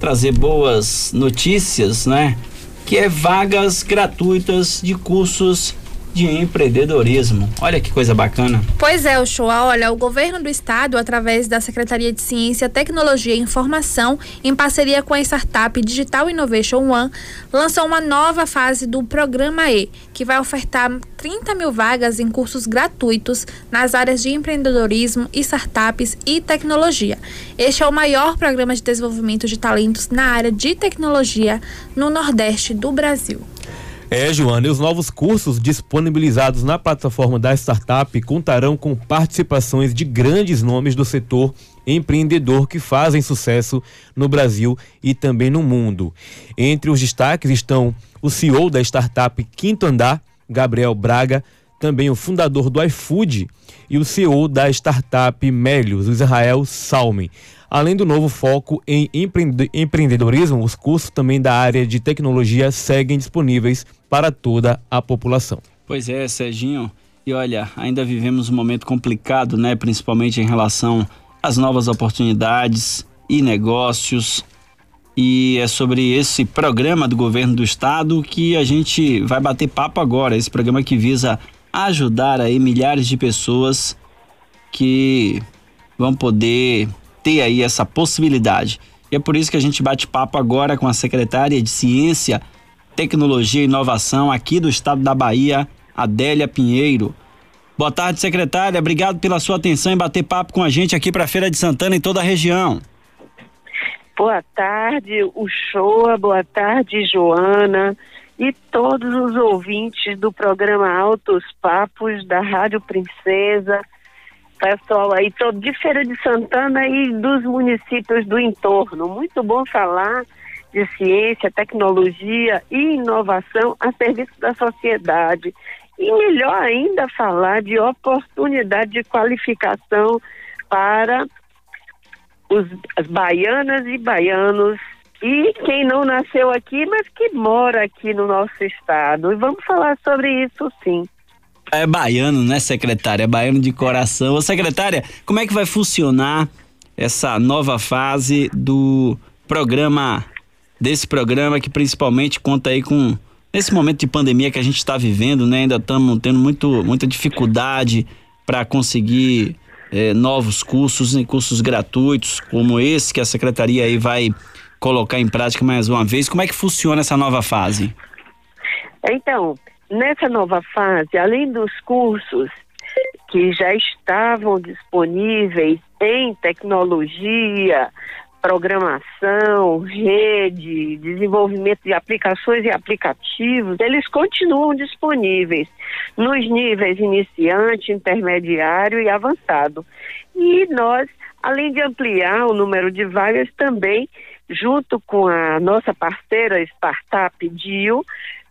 trazer boas notícias, né? Que é vagas gratuitas de cursos de empreendedorismo. Olha que coisa bacana. Pois é, o show. Olha, o governo do estado, através da Secretaria de Ciência, Tecnologia e Informação, em parceria com a startup Digital Innovation One, lançou uma nova fase do Programa E, que vai ofertar 30 mil vagas em cursos gratuitos nas áreas de empreendedorismo, startups e tecnologia. Este é o maior programa de desenvolvimento de talentos na área de tecnologia no Nordeste do Brasil. É, Joana, e os novos cursos disponibilizados na plataforma da startup contarão com participações de grandes nomes do setor empreendedor que fazem sucesso no Brasil e também no mundo. Entre os destaques estão o CEO da startup Quinto Andar, Gabriel Braga, também o fundador do iFood e o CEO da startup Melios, Israel Salmen. Além do novo foco em empreendedorismo, os cursos também da área de tecnologia seguem disponíveis para toda a população. Pois é, Serginho. E olha, ainda vivemos um momento complicado, né? Principalmente em relação às novas oportunidades e negócios. E é sobre esse programa do governo do estado que a gente vai bater papo agora. Esse programa que visa ajudar aí milhares de pessoas que vão poder ter aí essa possibilidade. E é por isso que a gente bate papo agora com a secretária de Ciência, Tecnologia e Inovação aqui do estado da Bahia, Adélia Pinheiro. Boa tarde, secretária. Obrigado pela sua atenção em bater papo com a gente aqui para a Feira de Santana e toda a região. Boa tarde, Uchoa. Boa tarde, Joana. E todos os ouvintes do programa Altos Papos da Rádio Princesa pessoal aí todo de Feira de Santana e dos municípios do entorno. Muito bom falar de ciência, tecnologia e inovação a serviço da sociedade. E melhor ainda falar de oportunidade de qualificação para os, as baianas e baianos e quem não nasceu aqui, mas que mora aqui no nosso estado. E vamos falar sobre isso sim. É baiano, né, secretária? É baiano de coração. Ô, secretária, como é que vai funcionar essa nova fase do programa, desse programa que principalmente conta aí com nesse momento de pandemia que a gente está vivendo, né? Ainda estamos tendo muito, muita dificuldade para conseguir é, novos cursos e cursos gratuitos, como esse que a secretaria aí vai colocar em prática mais uma vez. Como é que funciona essa nova fase? Então, Nessa nova fase, além dos cursos que já estavam disponíveis em tecnologia, programação, rede, desenvolvimento de aplicações e aplicativos, eles continuam disponíveis nos níveis iniciante, intermediário e avançado. E nós, além de ampliar o número de vagas, também, junto com a nossa parceira startup DIO,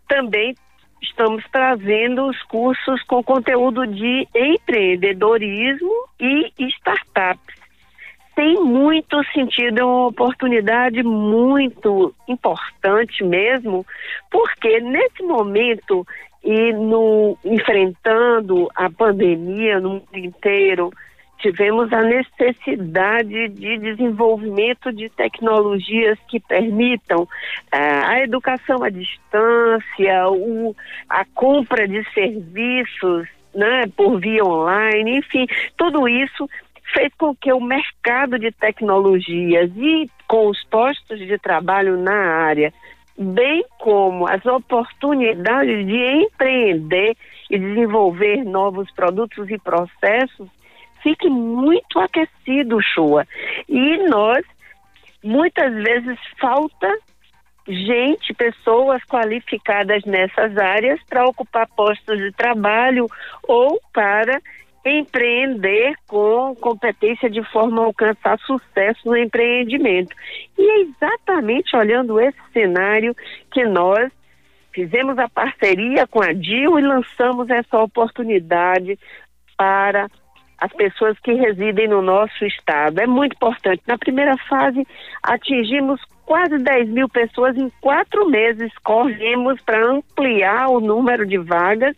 também estamos trazendo os cursos com conteúdo de empreendedorismo e startups. Tem muito sentido, é uma oportunidade muito importante mesmo, porque nesse momento e no enfrentando a pandemia no mundo inteiro, tivemos a necessidade de desenvolvimento de tecnologias que permitam uh, a educação à distância, o, a compra de serviços né, por via online, enfim, tudo isso fez com que o mercado de tecnologias e com os postos de trabalho na área, bem como as oportunidades de empreender e desenvolver novos produtos e processos, fique muito aquecido, Chua. E nós, muitas vezes, falta gente, pessoas qualificadas nessas áreas para ocupar postos de trabalho ou para empreender com competência de forma a alcançar sucesso no empreendimento. E é exatamente olhando esse cenário que nós fizemos a parceria com a DIL e lançamos essa oportunidade para as pessoas que residem no nosso estado. É muito importante. Na primeira fase, atingimos quase 10 mil pessoas em quatro meses. Corremos para ampliar o número de vagas,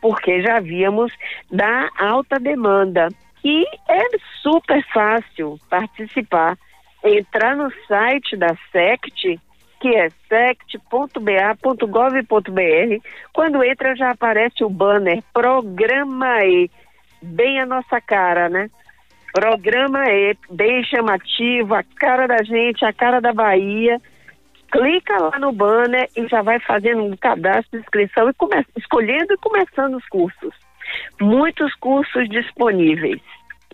porque já víamos da alta demanda. E é super fácil participar. entrar no site da SECT, que é sect.ba.gov.br. Quando entra já aparece o banner Programa E, bem a nossa cara, né? Programa E, bem chamativo, a cara da gente, a cara da Bahia. Clica lá no banner e já vai fazendo um cadastro de inscrição e começa, escolhendo e começando os cursos. Muitos cursos disponíveis.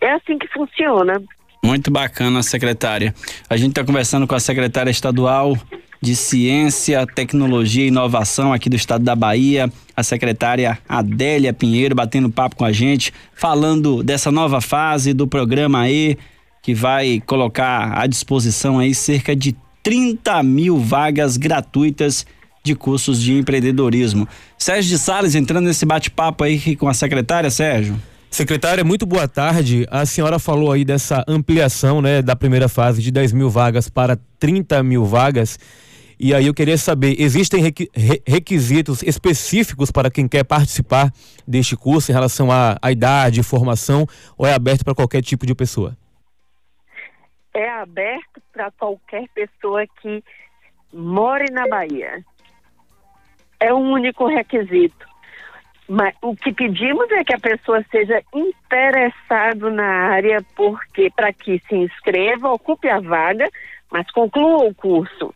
É assim que funciona. Muito bacana, secretária. A gente está conversando com a secretária estadual de Ciência, Tecnologia e Inovação aqui do estado da Bahia, a secretária Adélia Pinheiro, batendo papo com a gente, falando dessa nova fase do programa E, que vai colocar à disposição aí cerca de 30 mil vagas gratuitas de cursos de empreendedorismo. Sérgio de Salles entrando nesse bate-papo aí com a secretária, Sérgio. Secretária, muito boa tarde. A senhora falou aí dessa ampliação, né, da primeira fase de 10 mil vagas para 30 mil vagas. E aí eu queria saber, existem requisitos específicos para quem quer participar deste curso em relação à, à idade, formação, ou é aberto para qualquer tipo de pessoa? É aberto para qualquer pessoa que more na Bahia. É um único requisito. Mas o que pedimos é que a pessoa seja interessado na área, porque para que se inscreva, ocupe a vaga, mas conclua o curso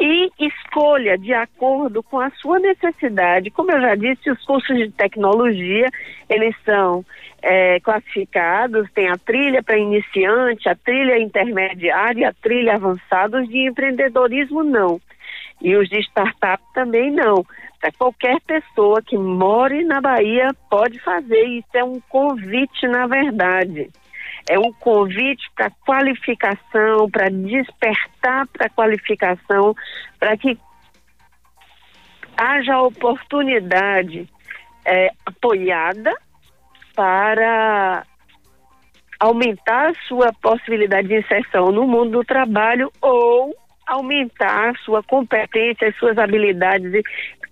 e escolha de acordo com a sua necessidade. Como eu já disse, os cursos de tecnologia, eles são é, classificados, tem a trilha para iniciante, a trilha intermediária, a trilha avançada, os de empreendedorismo não. E os de startup também não. Para qualquer pessoa que more na Bahia pode fazer, isso é um convite na verdade é um convite para qualificação, para despertar para qualificação, para que haja oportunidade é, apoiada para aumentar a sua possibilidade de inserção no mundo do trabalho ou aumentar a sua competência, as suas habilidades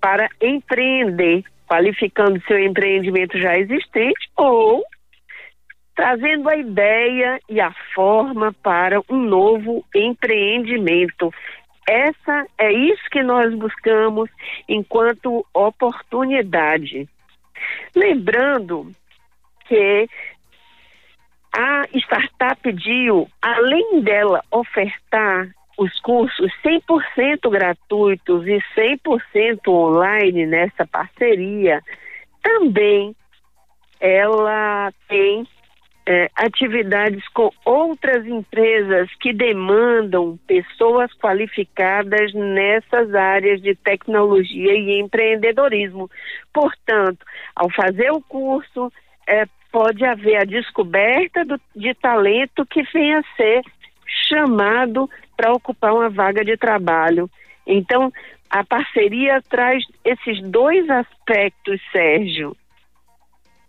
para empreender, qualificando seu empreendimento já existente ou trazendo a ideia e a forma para um novo empreendimento. Essa é isso que nós buscamos enquanto oportunidade. Lembrando que a Startup Dio, além dela ofertar os cursos 100% gratuitos e 100% online nessa parceria, também ela tem é, atividades com outras empresas que demandam pessoas qualificadas nessas áreas de tecnologia e empreendedorismo. Portanto, ao fazer o curso, é, pode haver a descoberta do, de talento que venha a ser chamado para ocupar uma vaga de trabalho. Então, a parceria traz esses dois aspectos, Sérgio.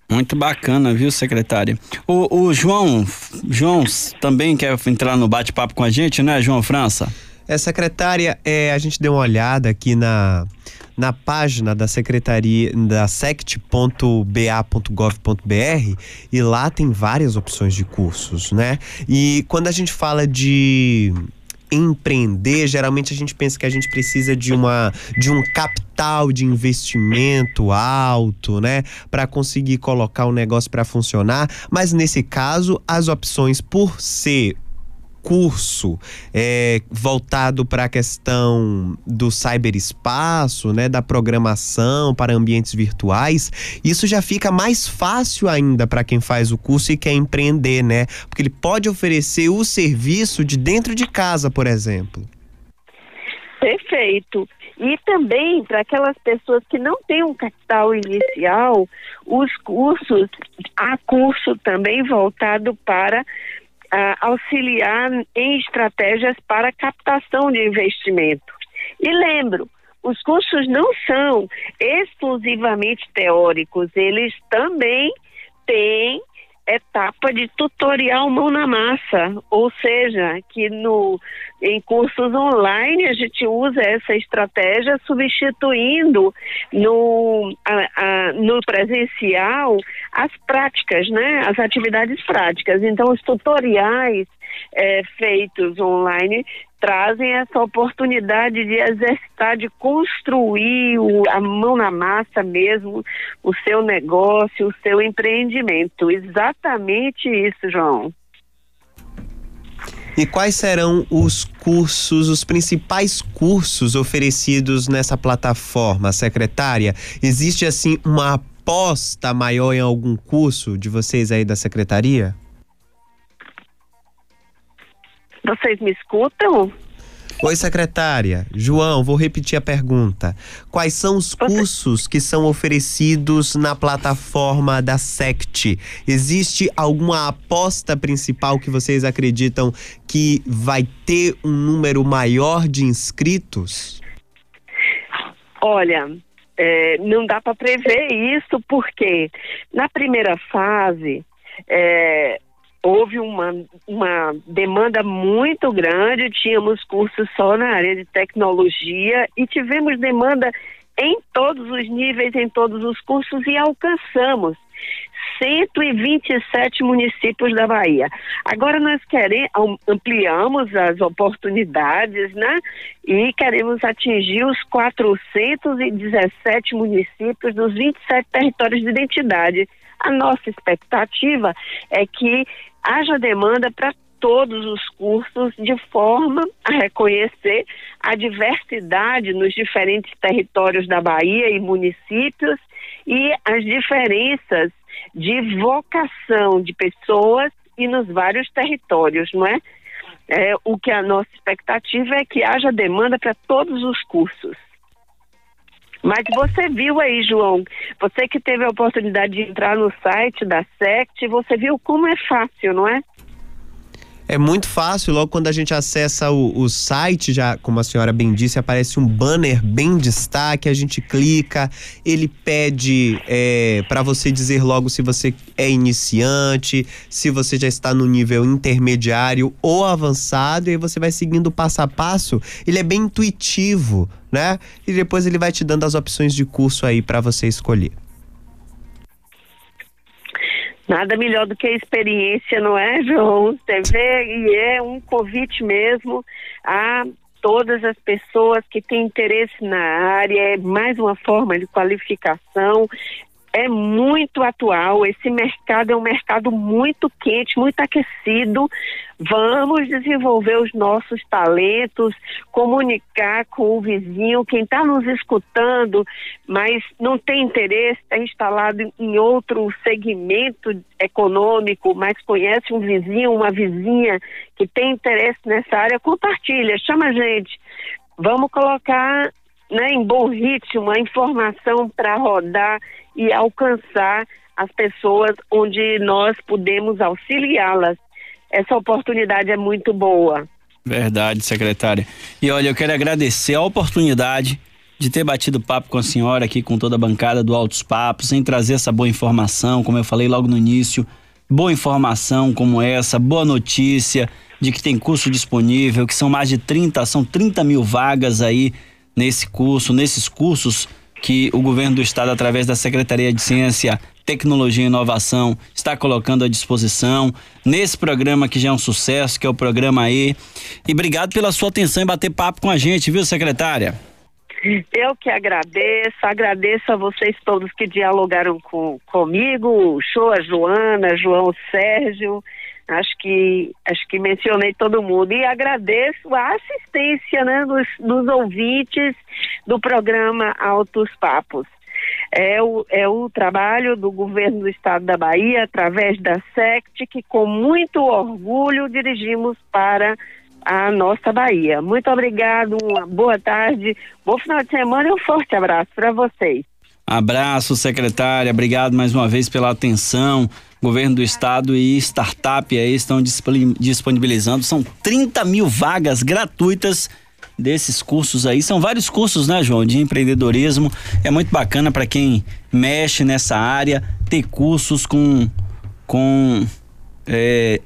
Muito bacana, viu, secretária? O, o João, João também quer entrar no bate-papo com a gente, né, João França? É, secretária, é, a gente deu uma olhada aqui na, na página da secretaria da sect.ba.gov.br e lá tem várias opções de cursos, né? E quando a gente fala de empreender, geralmente a gente pensa que a gente precisa de uma de um capital de investimento alto, né, para conseguir colocar o negócio para funcionar, mas nesse caso as opções por ser curso é, voltado para a questão do cyberespaço, né, da programação para ambientes virtuais, isso já fica mais fácil ainda para quem faz o curso e quer empreender, né? Porque ele pode oferecer o serviço de dentro de casa, por exemplo. Perfeito. E também para aquelas pessoas que não têm um capital inicial, os cursos, há curso também voltado para auxiliar em estratégias para captação de investimento. E lembro, os cursos não são exclusivamente teóricos, eles também têm etapa de tutorial mão na massa, ou seja, que no em cursos online a gente usa essa estratégia substituindo no, a, a, no presencial as práticas, né, as atividades práticas. Então os tutoriais é, feitos online trazem essa oportunidade de exercitar, de construir o, a mão na massa mesmo, o seu negócio, o seu empreendimento. Exatamente isso, João. E quais serão os cursos, os principais cursos oferecidos nessa plataforma, secretária? Existe assim uma aposta maior em algum curso de vocês aí da secretaria? Vocês me escutam? Oi, secretária. João, vou repetir a pergunta. Quais são os cursos que são oferecidos na plataforma da SECT? Existe alguma aposta principal que vocês acreditam que vai ter um número maior de inscritos? Olha, é, não dá para prever isso, porque na primeira fase. É, houve uma, uma demanda muito grande, tínhamos cursos só na área de tecnologia e tivemos demanda em todos os níveis, em todos os cursos e alcançamos 127 municípios da Bahia. Agora nós queremos ampliamos as oportunidades, né? E queremos atingir os 417 municípios dos 27 territórios de identidade. A nossa expectativa é que haja demanda para todos os cursos de forma a reconhecer a diversidade nos diferentes territórios da Bahia e municípios e as diferenças de vocação de pessoas e nos vários territórios, não é? é o que a nossa expectativa é que haja demanda para todos os cursos. Mas você viu aí, João, você que teve a oportunidade de entrar no site da SECT, você viu como é fácil, não é? É muito fácil, logo quando a gente acessa o, o site, já como a senhora bem disse, aparece um banner bem destaque, a gente clica, ele pede é, para você dizer logo se você é iniciante, se você já está no nível intermediário ou avançado, e aí você vai seguindo passo a passo. Ele é bem intuitivo, né? E depois ele vai te dando as opções de curso aí para você escolher. Nada melhor do que a experiência, não é, João? Vê, e é um convite mesmo a todas as pessoas que têm interesse na área, é mais uma forma de qualificação, é muito atual. Esse mercado é um mercado muito quente, muito aquecido. Vamos desenvolver os nossos talentos, comunicar com o vizinho, quem está nos escutando, mas não tem interesse, está instalado em outro segmento econômico, mas conhece um vizinho, uma vizinha que tem interesse nessa área, compartilha, chama a gente. Vamos colocar né, em bom ritmo a informação para rodar e alcançar as pessoas onde nós podemos auxiliá-las. Essa oportunidade é muito boa. Verdade, secretária. E olha, eu quero agradecer a oportunidade de ter batido papo com a senhora aqui, com toda a bancada do Altos Papos, em trazer essa boa informação, como eu falei logo no início, boa informação como essa, boa notícia de que tem curso disponível, que são mais de 30, são 30 mil vagas aí nesse curso, nesses cursos que o governo do estado, através da Secretaria de Ciência, Tecnologia e Inovação, está colocando à disposição nesse programa que já é um sucesso, que é o programa E. E obrigado pela sua atenção e bater papo com a gente, viu, secretária? Eu que agradeço, agradeço a vocês todos que dialogaram com, comigo, a Joana, João Sérgio, Acho que acho que mencionei todo mundo e agradeço a assistência né, dos, dos ouvintes do programa Altos Papos. É o, é o trabalho do governo do estado da Bahia, através da SECT, que com muito orgulho dirigimos para a nossa Bahia. Muito obrigado, uma boa tarde, bom final de semana e um forte abraço para vocês. Abraço, secretária. Obrigado mais uma vez pela atenção governo do estado e startup aí estão disponibilizando. São 30 mil vagas gratuitas desses cursos aí. São vários cursos, né, João, de empreendedorismo. É muito bacana para quem mexe nessa área ter cursos com, com é,